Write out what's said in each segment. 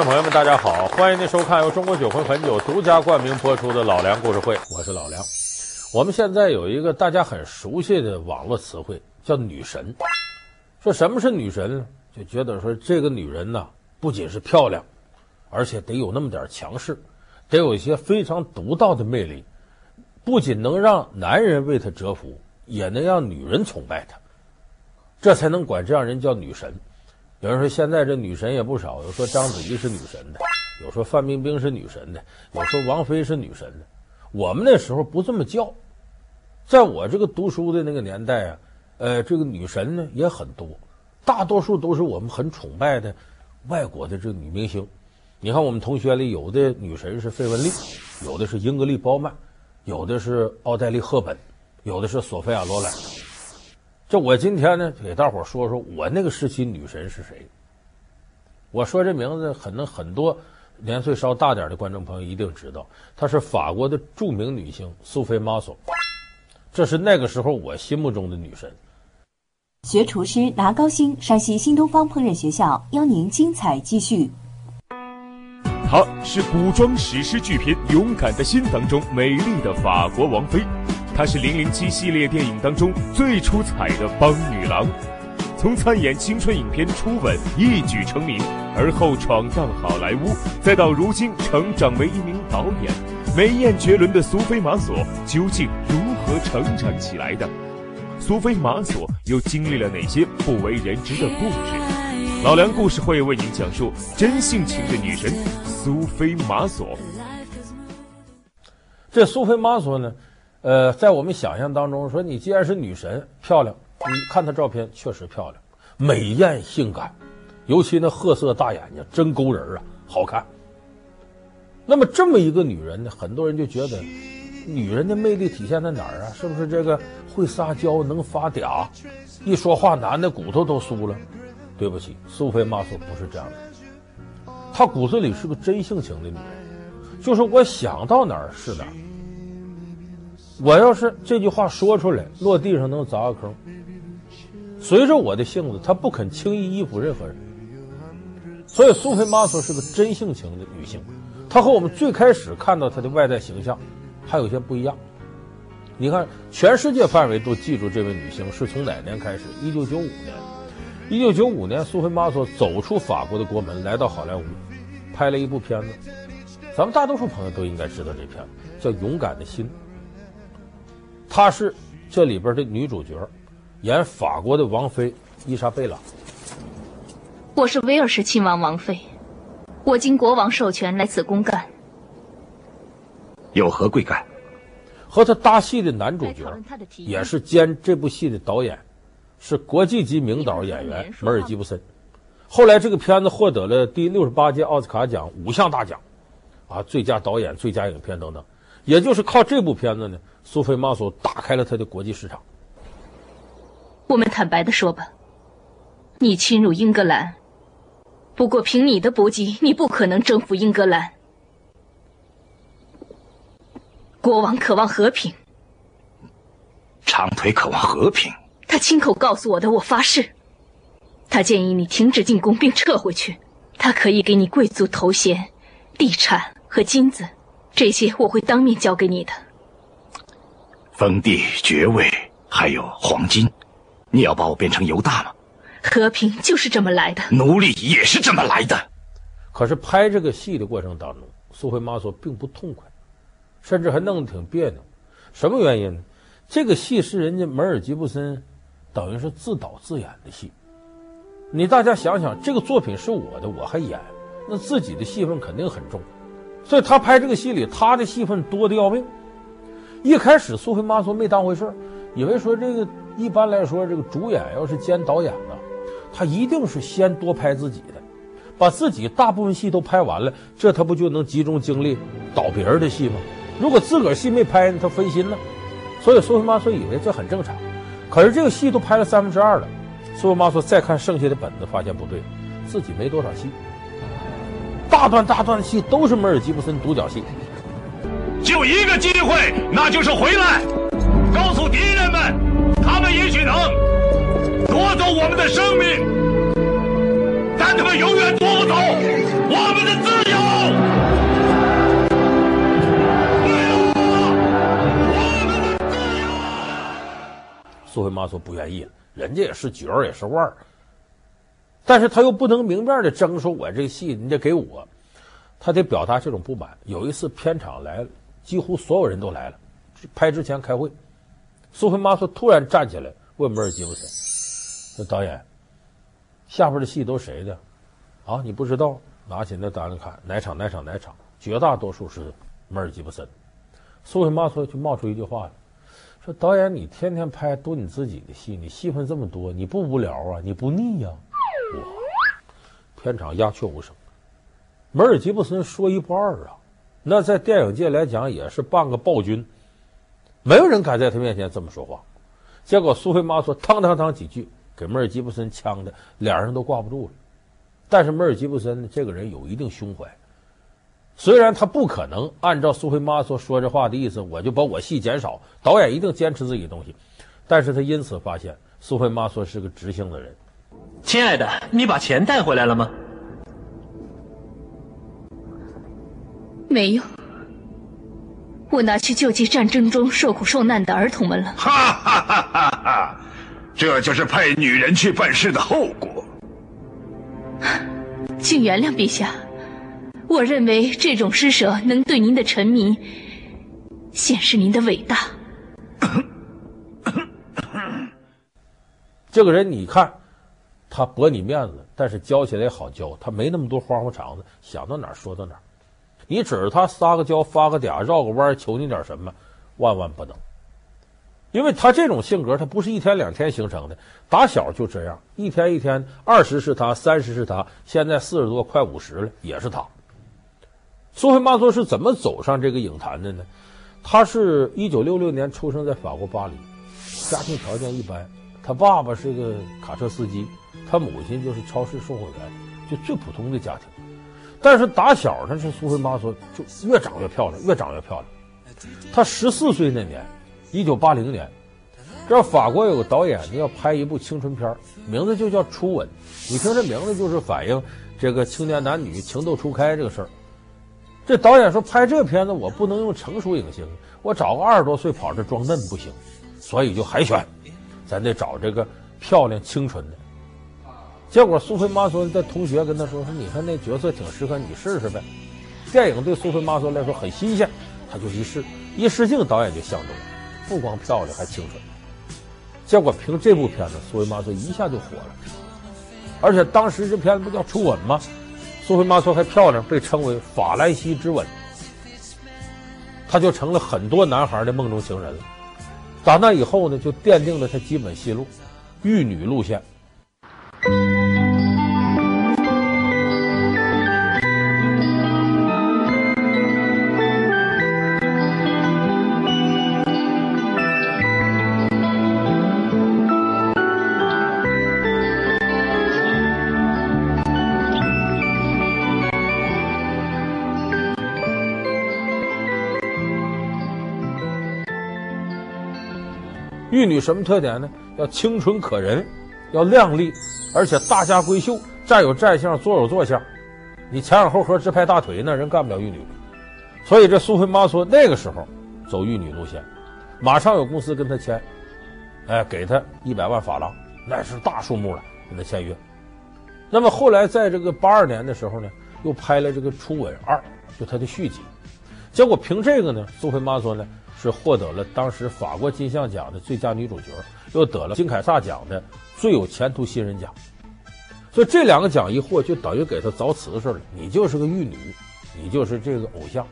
众朋友们，大家好！欢迎您收看由中国酒魂汾酒独家冠名播出的《老梁故事会》，我是老梁。我们现在有一个大家很熟悉的网络词汇，叫“女神”。说什么是女神呢？就觉得说这个女人呢，不仅是漂亮，而且得有那么点强势，得有一些非常独到的魅力，不仅能让男人为她折服，也能让女人崇拜她，这才能管这样人叫女神。有人说现在这女神也不少，有说章子怡是女神的，有说范冰冰是女神的，有说王菲是女神的。我们那时候不这么叫，在我这个读书的那个年代啊，呃，这个女神呢也很多，大多数都是我们很崇拜的外国的这个女明星。你看我们同学里有的女神是费雯丽，有的是英格丽褒曼，有的是奥黛丽赫本，有的是索菲亚罗兰。这我今天呢，给大伙说说我那个时期女神是谁。我说这名字，可能很多年岁稍大点的观众朋友一定知道，她是法国的著名女星苏菲玛索。这是那个时候我心目中的女神。学厨师拿高薪，山西新东方烹饪学校邀您精彩继续。她是古装史诗巨片《勇敢的心》当中美丽的法国王妃。她是《零零七》系列电影当中最出彩的邦女郎，从参演青春影片《初吻》一举成名，而后闯荡好莱坞，再到如今成长为一名导演，美艳绝伦的苏菲玛索究竟如何成长起来的？苏菲玛索又经历了哪些不为人知的故事？老梁故事会为您讲述真性情的女神苏菲玛索。这苏菲玛索呢？呃，在我们想象当中，说你既然是女神，漂亮，你看她照片确实漂亮，美艳性感，尤其那褐色大眼睛真勾人啊，好看。那么这么一个女人呢，很多人就觉得，女人的魅力体现在哪儿啊？是不是这个会撒娇，能发嗲，一说话男的骨头都酥了？对不起，苏菲玛索不是这样的，她骨子里是个真性情的女人，就是我想到哪儿是哪儿。我要是这句话说出来，落地上能砸个坑。随着我的性子，她不肯轻易依附任何人。所以苏菲玛索是个真性情的女性，她和我们最开始看到她的外在形象还有些不一样。你看，全世界范围都记住这位女星是从哪年开始？一九九五年。一九九五年，苏菲玛索走出法国的国门，来到好莱坞，拍了一部片子。咱们大多数朋友都应该知道这片子，叫《勇敢的心》。她是这里边的女主角，演法国的王妃伊莎贝拉。我是威尔士亲王王妃，我经国王授权来此公干。有何贵干？和她搭戏的男主角也是兼这部戏的导演，是国际级名导演员梅尔吉布森。后来这个片子获得了第六十八届奥斯卡奖五项大奖，啊，最佳导演、最佳影片等等。也就是靠这部片子呢，苏菲玛索打开了他的国际市场。我们坦白的说吧，你侵入英格兰，不过凭你的搏击，你不可能征服英格兰。国王渴望和平，长腿渴望和平。他亲口告诉我的，我发誓。他建议你停止进攻并撤回去，他可以给你贵族头衔、地产和金子。这些我会当面交给你的。封地、爵位，还有黄金，你要把我变成犹大吗？和平就是这么来的，奴隶也是这么来的。可是拍这个戏的过程当中，苏菲玛索并不痛快，甚至还弄得挺别扭。什么原因呢？这个戏是人家梅尔吉布森，等于是自导自演的戏。你大家想想，这个作品是我的，我还演，那自己的戏份肯定很重。所以他拍这个戏里，他的戏份多的要命。一开始苏菲玛索没当回事儿，以为说这个一般来说这个主演要是兼导演呢，他一定是先多拍自己的，把自己大部分戏都拍完了，这他不就能集中精力导别人的戏吗？如果自个儿戏没拍，他分心呢。所以苏菲玛索以为这很正常。可是这个戏都拍了三分之二了，苏菲玛索再看剩下的本子，发现不对，自己没多少戏。大段大段的戏都是梅尔吉布森独角戏，就一个机会，那就是回来，告诉敌人们，他们也许能夺走我们的生命，但他们永远夺不走我们的自由！我们的自由！苏菲妈说不愿意了，人家也是角儿，也是腕儿，但是他又不能明面的争说，我这戏你得给我，他得表达这种不满。有一次片场来了，几乎所有人都来了，拍之前开会，苏菲玛索突然站起来问梅尔吉布森：“说导演，下边的戏都谁的？啊，你不知道？拿起那单子看，哪场哪场哪场，绝大多数是梅尔吉布森。”苏菲玛索就冒出一句话来。说导演，你天天拍都你自己的戏，你戏份这么多，你不无聊啊？你不腻呀、哇！片场鸦雀无声。梅尔吉布森说一不二啊，那在电影界来讲也是半个暴君，没有人敢在他面前这么说话。结果苏菲玛索汤汤汤几句，给梅尔吉布森呛的脸上都挂不住了。但是梅尔吉布森这个人有一定胸怀。虽然他不可能按照苏菲玛索说这话的意思，我就把我戏减少。导演一定坚持自己的东西，但是他因此发现苏菲玛索是个直性的人。亲爱的，你把钱带回来了吗？没有，我拿去救济战争中受苦受难的儿童们了。哈哈哈哈哈！这就是派女人去办事的后果。请原谅陛下。我认为这种施舍能对您的臣民显示您的伟大。这个人，你看，他驳你面子，但是交起来也好交，他没那么多花花肠子，想到哪儿说到哪儿。你指着他撒个娇、发个嗲、绕个弯求你点什么，万万不能。因为他这种性格，他不是一天两天形成的，打小就这样，一天一天，二十是他，三十是他，现在四十多，快五十了，也是他。苏菲玛索是怎么走上这个影坛的呢？他是一九六六年出生在法国巴黎，家庭条件一般。他爸爸是个卡车司机，他母亲就是超市售货员，就最普通的家庭。但是打小呢，是苏菲玛索就越长越漂亮，越长越漂亮。他十四岁那年，一九八零年，这法国有个导演呢要拍一部青春片，名字就叫《初吻》。你听这名字就是反映这个青年男女情窦初开这个事儿。这导演说拍这片子，我不能用成熟影星，我找个二十多岁跑这装嫩不行，所以就海选，咱得找这个漂亮清纯的。结果苏菲玛索的同学跟他说说，你看那角色挺适合你试试呗。电影对苏菲玛索来说很新鲜，他就一试，一试镜导演就相中了，不光漂亮还清纯。结果凭这部片子，苏菲玛索一下就火了，而且当时这片子不叫《初吻》吗？苏菲玛索还漂亮，被称为“法兰西之吻”，她就成了很多男孩的梦中情人了。打那以后呢，就奠定了她基本戏路，玉女路线。玉女什么特点呢？要清纯可人，要靓丽，而且大家闺秀，站有站相，坐有坐相。你前仰后合直拍大腿，那人干不了玉女。所以这苏菲妈说那个时候走玉女路线，马上有公司跟她签，哎，给她一百万法郎，那是大数目了，跟她签约。那么后来在这个八二年的时候呢，又拍了这个《初吻二》，就她的续集。结果凭这个呢，苏菲妈说呢。是获得了当时法国金像奖的最佳女主角，又得了金凯撒奖的最有前途新人奖。所以这两个奖一获，就等于给他凿瓷似的，你就是个玉女，你就是这个偶像。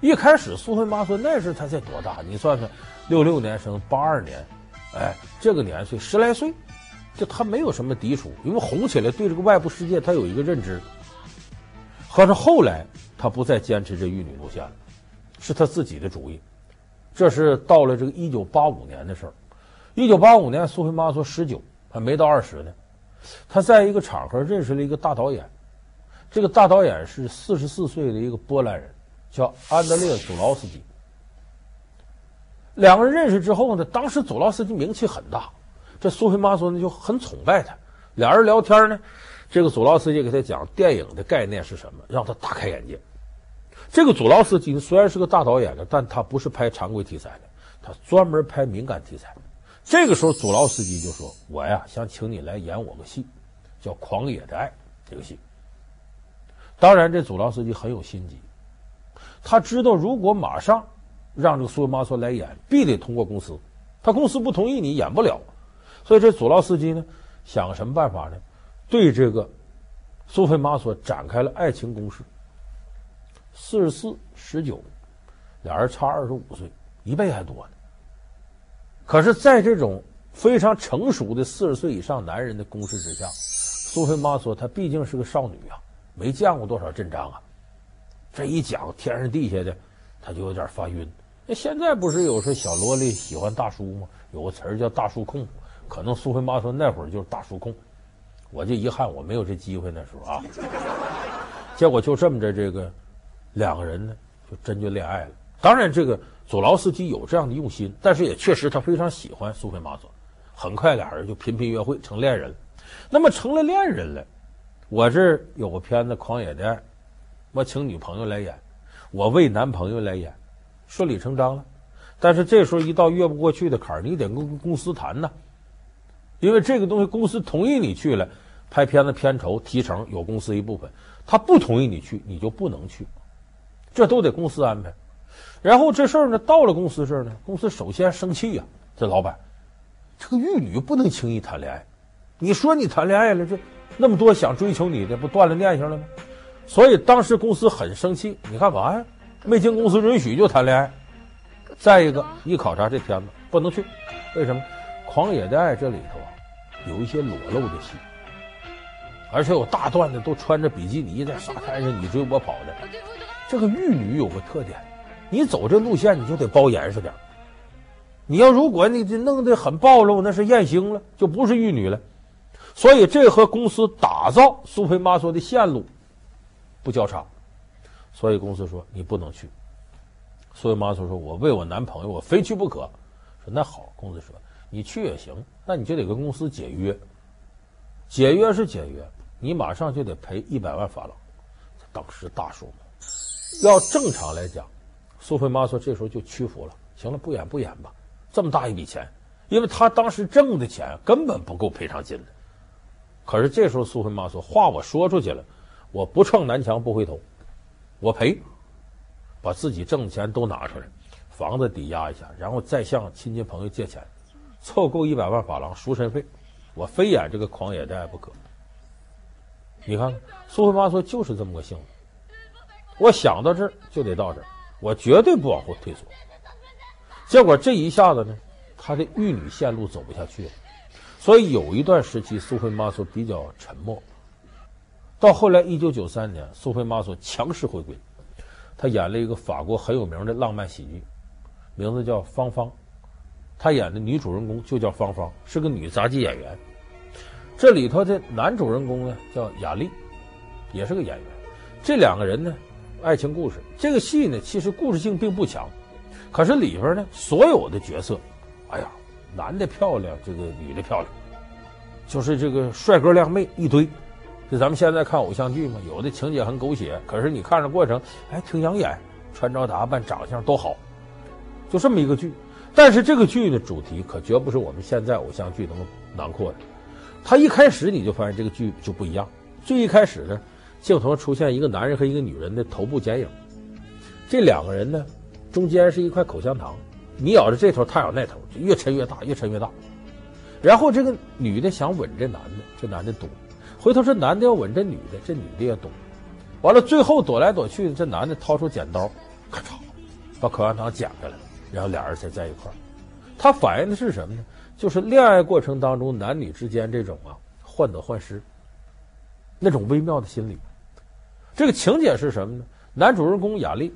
一开始苏菲玛索那时他才多大？你算算，六六年生，八二年，哎，这个年岁十来岁，就他没有什么抵触，因为红起来对这个外部世界他有一个认知。可是后来他不再坚持这玉女路线了。是他自己的主意，这是到了这个一九八五年的事儿。一九八五年，苏菲玛索十九，还没到二十呢。他在一个场合认识了一个大导演，这个大导演是四十四岁的一个波兰人，叫安德烈·祖劳斯基。两个人认识之后呢，当时祖劳斯基名气很大，这苏菲玛索呢就很崇拜他。俩人聊天呢，这个祖劳斯基给他讲电影的概念是什么，让他大开眼界。这个祖劳斯基虽然是个大导演的，但他不是拍常规题材的，他专门拍敏感题材。这个时候，祖劳斯基就说：“我呀，想请你来演我个戏，叫《狂野的爱》这个戏。”当然，这祖劳斯基很有心机，他知道如果马上让这个苏菲玛索来演，必得通过公司，他公司不同意，你演不了。所以，这祖劳斯基呢，想什么办法呢？对这个苏菲玛索展开了爱情攻势。四十四、十九，俩人差二十五岁，一倍还多呢。可是，在这种非常成熟的四十岁以上男人的攻势之下，苏菲玛索她毕竟是个少女啊，没见过多少阵仗啊。这一讲天上地下的，她就有点发晕。那现在不是有说小萝莉喜欢大叔吗？有个词儿叫“大叔控”，可能苏菲玛索那会儿就是大叔控。我就遗憾我没有这机会那时候啊。结果就这么着，这个。两个人呢，就真就恋爱了。当然，这个佐劳斯基有这样的用心，但是也确实他非常喜欢苏菲玛索。很快，俩人就频频约会，成恋人了。那么成了恋人了，我这有个片子《狂野的爱》，我请女朋友来演，我为男朋友来演，顺理成章了。但是这时候一到越不过去的坎儿，你得跟公司谈呐，因为这个东西公司同意你去了，拍片子片酬提成有公司一部分，他不同意你去，你就不能去。这都得公司安排，然后这事儿呢，到了公司这儿呢，公司首先生气呀，这老板，这个玉女不能轻易谈恋爱，你说你谈恋爱了，这那么多想追求你的，不断了念想了吗？所以当时公司很生气，你干嘛呀？没经公司允许就谈恋爱。再一个，一考察这片子不能去，为什么？《狂野的爱》这里头啊，有一些裸露的戏，而且有大段的都穿着比基尼在沙滩上你追我跑的。这个玉女有个特点，你走这路线你就得包严实点。你要如果你这弄得很暴露，那是艳星了，就不是玉女了。所以这和公司打造苏菲玛索的线路不交叉，所以公司说你不能去。苏菲玛索说：“我为我男朋友，我非去不可。”说那好，公司说你去也行，那你就得跟公司解约。解约是解约，你马上就得赔一百万法郎，当时大数目。要正常来讲，苏菲玛索这时候就屈服了。行了，不演不演吧，这么大一笔钱，因为他当时挣的钱根本不够赔偿金的。可是这时候苏菲玛索话我说出去了，我不撞南墙不回头，我赔，把自己挣的钱都拿出来，房子抵押一下，然后再向亲戚朋友借钱，凑够一百万法郎赎身费，我非演这个狂野的爱不可。你看，苏菲玛索就是这么个性子。我想到这儿就得到这儿，我绝对不往后退缩。结果这一下子呢，他的玉女线路走不下去了，所以有一段时期苏菲玛索比较沉默。到后来，一九九三年，苏菲玛索强势回归，他演了一个法国很有名的浪漫喜剧，名字叫《芳芳》，他演的女主人公就叫芳芳，是个女杂技演员。这里头的男主人公呢叫雅丽，也是个演员。这两个人呢。爱情故事这个戏呢，其实故事性并不强，可是里边呢，所有的角色，哎呀，男的漂亮，这个女的漂亮，就是这个帅哥靓妹一堆。就咱们现在看偶像剧嘛，有的情节很狗血，可是你看着过程，哎，挺养眼，穿着打扮、长相都好，就这么一个剧。但是这个剧的主题可绝不是我们现在偶像剧能囊括的。他一开始你就发现这个剧就不一样，最一开始呢。镜头出现一个男人和一个女人的头部剪影，这两个人呢，中间是一块口香糖，你咬着这头，他咬那头，就越抻越大，越抻越大。然后这个女的想吻这男的，这男的躲；回头这男的要吻这女的，这女的也躲。完了，最后躲来躲去，这男的掏出剪刀，咔嚓，把口香糖剪开了，然后俩人才在一块儿。他反映的是什么呢？就是恋爱过程当中男女之间这种啊患得患失，那种微妙的心理。这个情节是什么呢？男主人公雅丽，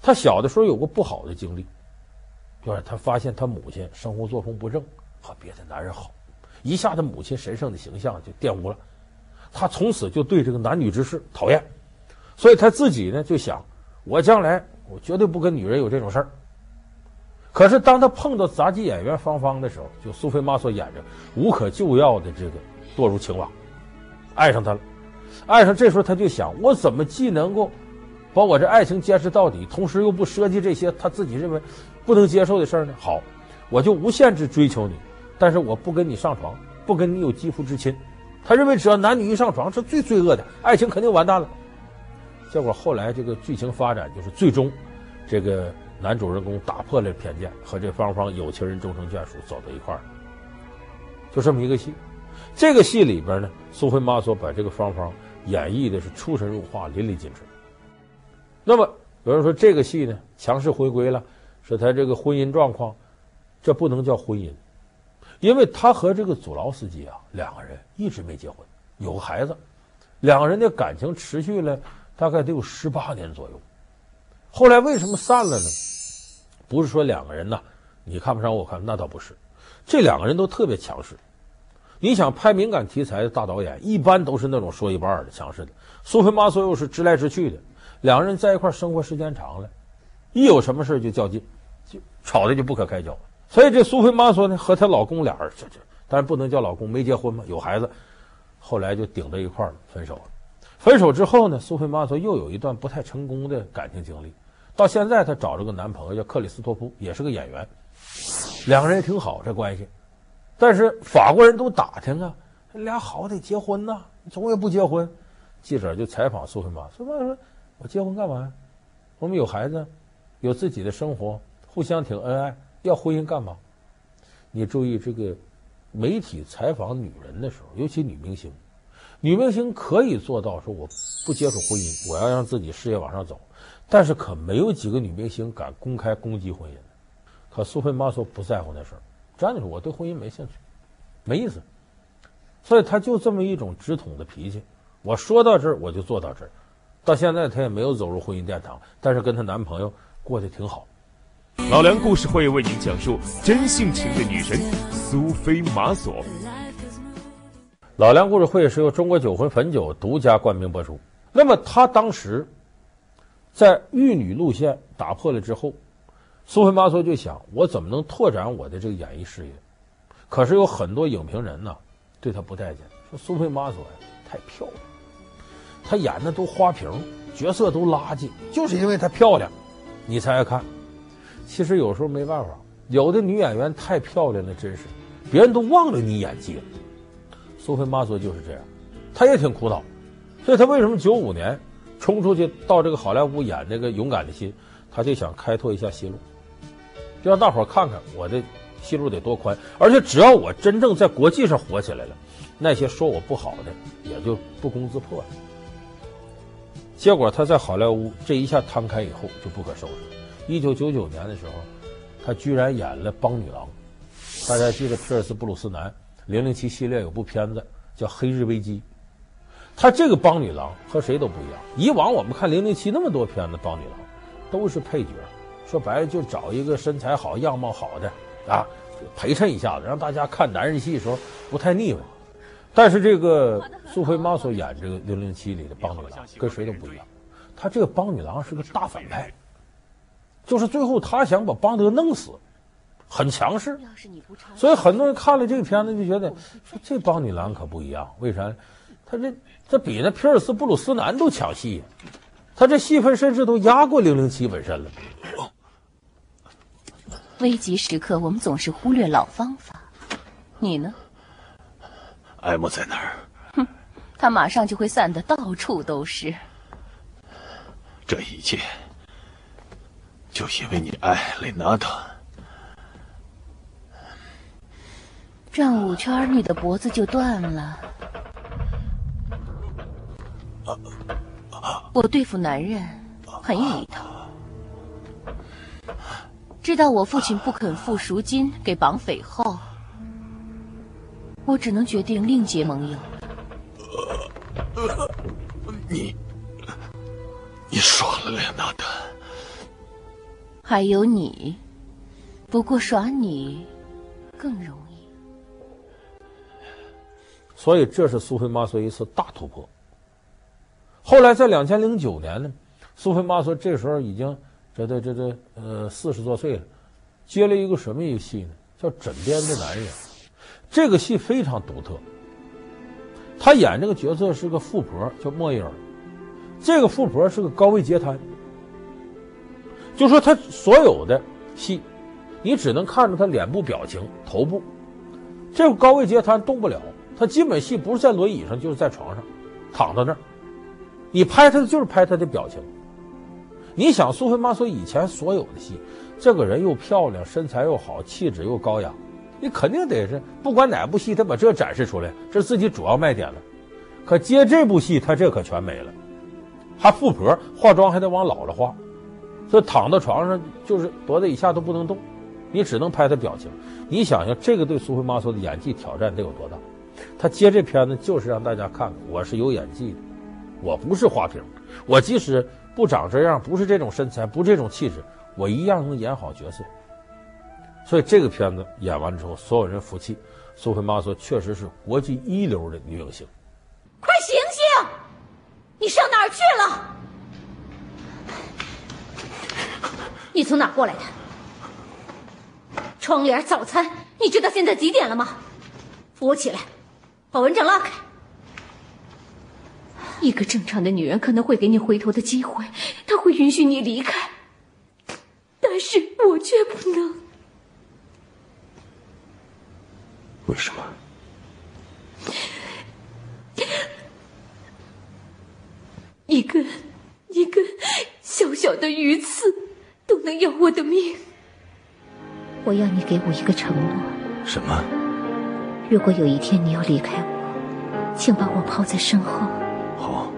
他小的时候有过不好的经历，就是他发现他母亲生活作风不正，和别的男人好，一下子母亲神圣的形象就玷污了，他从此就对这个男女之事讨厌，所以他自己呢就想，我将来我绝对不跟女人有这种事儿。可是当他碰到杂技演员芳芳的时候，就苏菲玛索演着无可救药的这个堕入情网。爱上他了。爱上这时候他就想，我怎么既能够把我这爱情坚持到底，同时又不涉及这些他自己认为不能接受的事儿呢？好，我就无限制追求你，但是我不跟你上床，不跟你有肌肤之亲。他认为只要男女一上床是最罪恶的，爱情肯定完蛋了。结果后来这个剧情发展就是最终，这个男主人公打破了偏见，和这芳芳有情人终成眷属，走到一块儿。就这么一个戏，这个戏里边呢，苏菲玛索把这个芳芳演绎的是出神入化、淋漓尽致。那么有人说这个戏呢，强势回归了，说他这个婚姻状况，这不能叫婚姻。因为他和这个祖劳斯基啊，两个人一直没结婚，有个孩子，两个人的感情持续了大概得有十八年左右。后来为什么散了呢？不是说两个人呐，你看不上我看，那倒不是，这两个人都特别强势。你想拍敏感题材的大导演，一般都是那种说一不二的强势的。苏菲玛索又是直来直去的，两个人在一块生活时间长了，一有什么事就较劲，就吵得就不可开交。所以这苏菲玛索呢，和她老公俩人，这这当然不能叫老公，没结婚嘛，有孩子，后来就顶到一块了，分手了。分手之后呢，苏菲玛索又有一段不太成功的感情经历。到现在，她找着个男朋友叫克里斯托夫，也是个演员，两个人也挺好这关系。但是法国人都打听啊，俩好得结婚呐，总也不结婚。记者就采访苏菲玛，苏菲玛说：“我结婚干嘛呀？我们有孩子，有自己的生活，互相挺恩爱。”要婚姻干嘛？你注意这个媒体采访女人的时候，尤其女明星，女明星可以做到说我不接触婚姻，我要让自己事业往上走，但是可没有几个女明星敢公开攻击婚姻。可苏菲玛说不在乎那事儿，真的是我对婚姻没兴趣，没意思。所以他就这么一种直筒的脾气，我说到这儿我就做到这儿。到现在她也没有走入婚姻殿堂，但是跟她男朋友过得挺好。老梁故事会为您讲述真性情的女神苏菲玛索。老梁故事会是由中国酒魂汾酒独家冠名播出。那么她当时在玉女路线打破了之后，苏菲玛索就想：我怎么能拓展我的这个演艺事业？可是有很多影评人呢对他不待见，说苏菲玛索呀太漂亮，她演的都花瓶，角色都垃圾，就是因为她漂亮，你才爱看。其实有时候没办法，有的女演员太漂亮了，真是，别人都忘了你演技了。苏菲玛索就是这样，她也挺苦恼，所以她为什么九五年冲出去到这个好莱坞演那个《勇敢的心》，她就想开拓一下新路，就让大伙看看我的戏路得多宽，而且只要我真正在国际上火起来了，那些说我不好的也就不攻自破了。结果他在好莱坞这一下摊开以后就不可收拾。一九九九年的时候，他居然演了邦女郎。大家记得皮尔斯布鲁斯南《零零七》系列有部片子叫《黑日危机》，他这个邦女郎和谁都不一样。以往我们看《零零七》那么多片子，邦女郎都是配角，说白了就找一个身材好、样貌好的啊，陪衬一下子，让大家看男人戏的时候不太腻歪。但是这个苏菲玛索演这个《零零七》里的邦女郎跟谁都不一样，他这个邦女郎是个大反派。就是最后他想把邦德弄死，很强势，所以很多人看了这个片子就觉得说这邦女郎可不一样，为啥？他这这比那皮尔斯布鲁斯南都抢戏，他这戏份甚至都压过零零七本身了。危急时刻我们总是忽略老方法，你呢？艾莫在哪儿？哼，他马上就会散的到处都是。这一切。就因为你爱雷娜塔，转五圈你的脖子就断了。我对付男人很有一套，知道我父亲不肯付赎金给绑匪后，我只能决定另结盟友。你，你耍了雷娜丹。还有你，不过耍你更容易。所以这是苏菲玛索一次大突破。后来在两千零九年呢，苏菲玛索这时候已经这这这这呃四十多岁了，接了一个什么一个戏呢？叫《枕边的男人》。这个戏非常独特。他演这个角色是个富婆，叫莫伊尔。这个富婆是个高位截瘫，就说他所有的戏，你只能看着他脸部表情、头部。这个高位截瘫动不了，他基本戏不是在轮椅上，就是在床上躺在那儿。你拍她就是拍他的表情。你想苏菲玛索以前所有的戏，这个人又漂亮，身材又好，气质又高雅，你肯定得是不管哪部戏，他把这展示出来，这是自己主要卖点了。可接这部戏，他这可全没了。还富婆化妆还得往老了化，所以躺在床上就是脖子以下都不能动，你只能拍她表情。你想想，这个对苏菲玛索的演技挑战得有多大？他接这片子就是让大家看看，我是有演技的，我不是花瓶，我即使不长这样，不是这种身材，不是这种气质，我一样能演好角色。所以这个片子演完之后，所有人服气，苏菲玛索确实是国际一流的女影星。快醒醒！你上哪儿去了？你从哪过来的？窗帘、早餐，你知道现在几点了吗？扶我起来，把蚊帐拉开。一个正常的女人可能会给你回头的机会，她会允许你离开，但是我却不能。为什么？一根一根小小的鱼刺都能要我的命。我要你给我一个承诺。什么？如果有一天你要离开我，请把我抛在身后。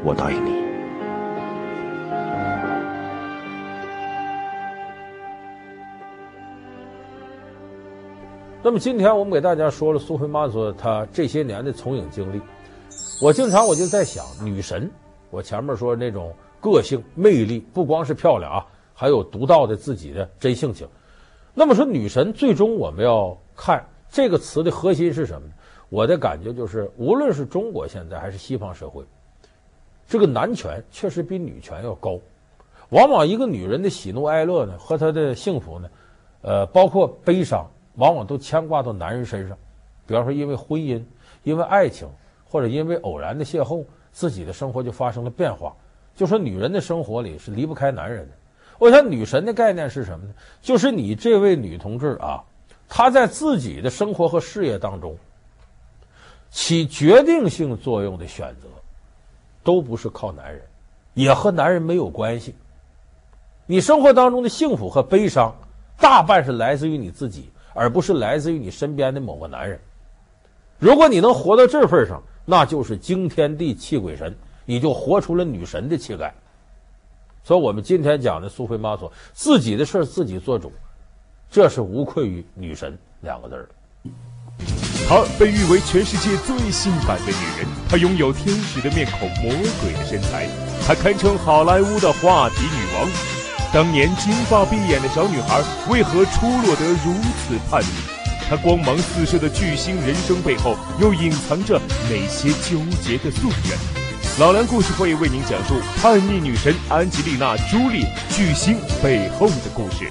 我答应你。那么今天我们给大家说了苏菲玛索她这些年的从影经历。我经常我就在想，女神。我前面说那种个性魅力，不光是漂亮啊，还有独到的自己的真性情。那么说女神，最终我们要看这个词的核心是什么？我的感觉就是，无论是中国现在还是西方社会，这个男权确实比女权要高。往往一个女人的喜怒哀乐呢，和她的幸福呢，呃，包括悲伤，往往都牵挂到男人身上。比方说，因为婚姻，因为爱情，或者因为偶然的邂逅。自己的生活就发生了变化，就说女人的生活里是离不开男人的。我想女神的概念是什么呢？就是你这位女同志啊，她在自己的生活和事业当中起决定性作用的选择，都不是靠男人，也和男人没有关系。你生活当中的幸福和悲伤，大半是来自于你自己，而不是来自于你身边的某个男人。如果你能活到这份上，那就是惊天地泣鬼神，你就活出了女神的气概。所以，我们今天讲的苏菲玛索，自己的事自己做主，这是无愧于女神两个字儿。她被誉为全世界最性感的女人，她拥有天使的面孔、魔鬼的身材，她堪称好莱坞的话题女王。当年金发碧眼的小女孩，为何出落得如此叛逆？她光芒四射的巨星人生背后，又隐藏着哪些纠结的夙愿？老梁故事会为您讲述叛逆女神安吉丽娜·朱莉巨星背后的故事。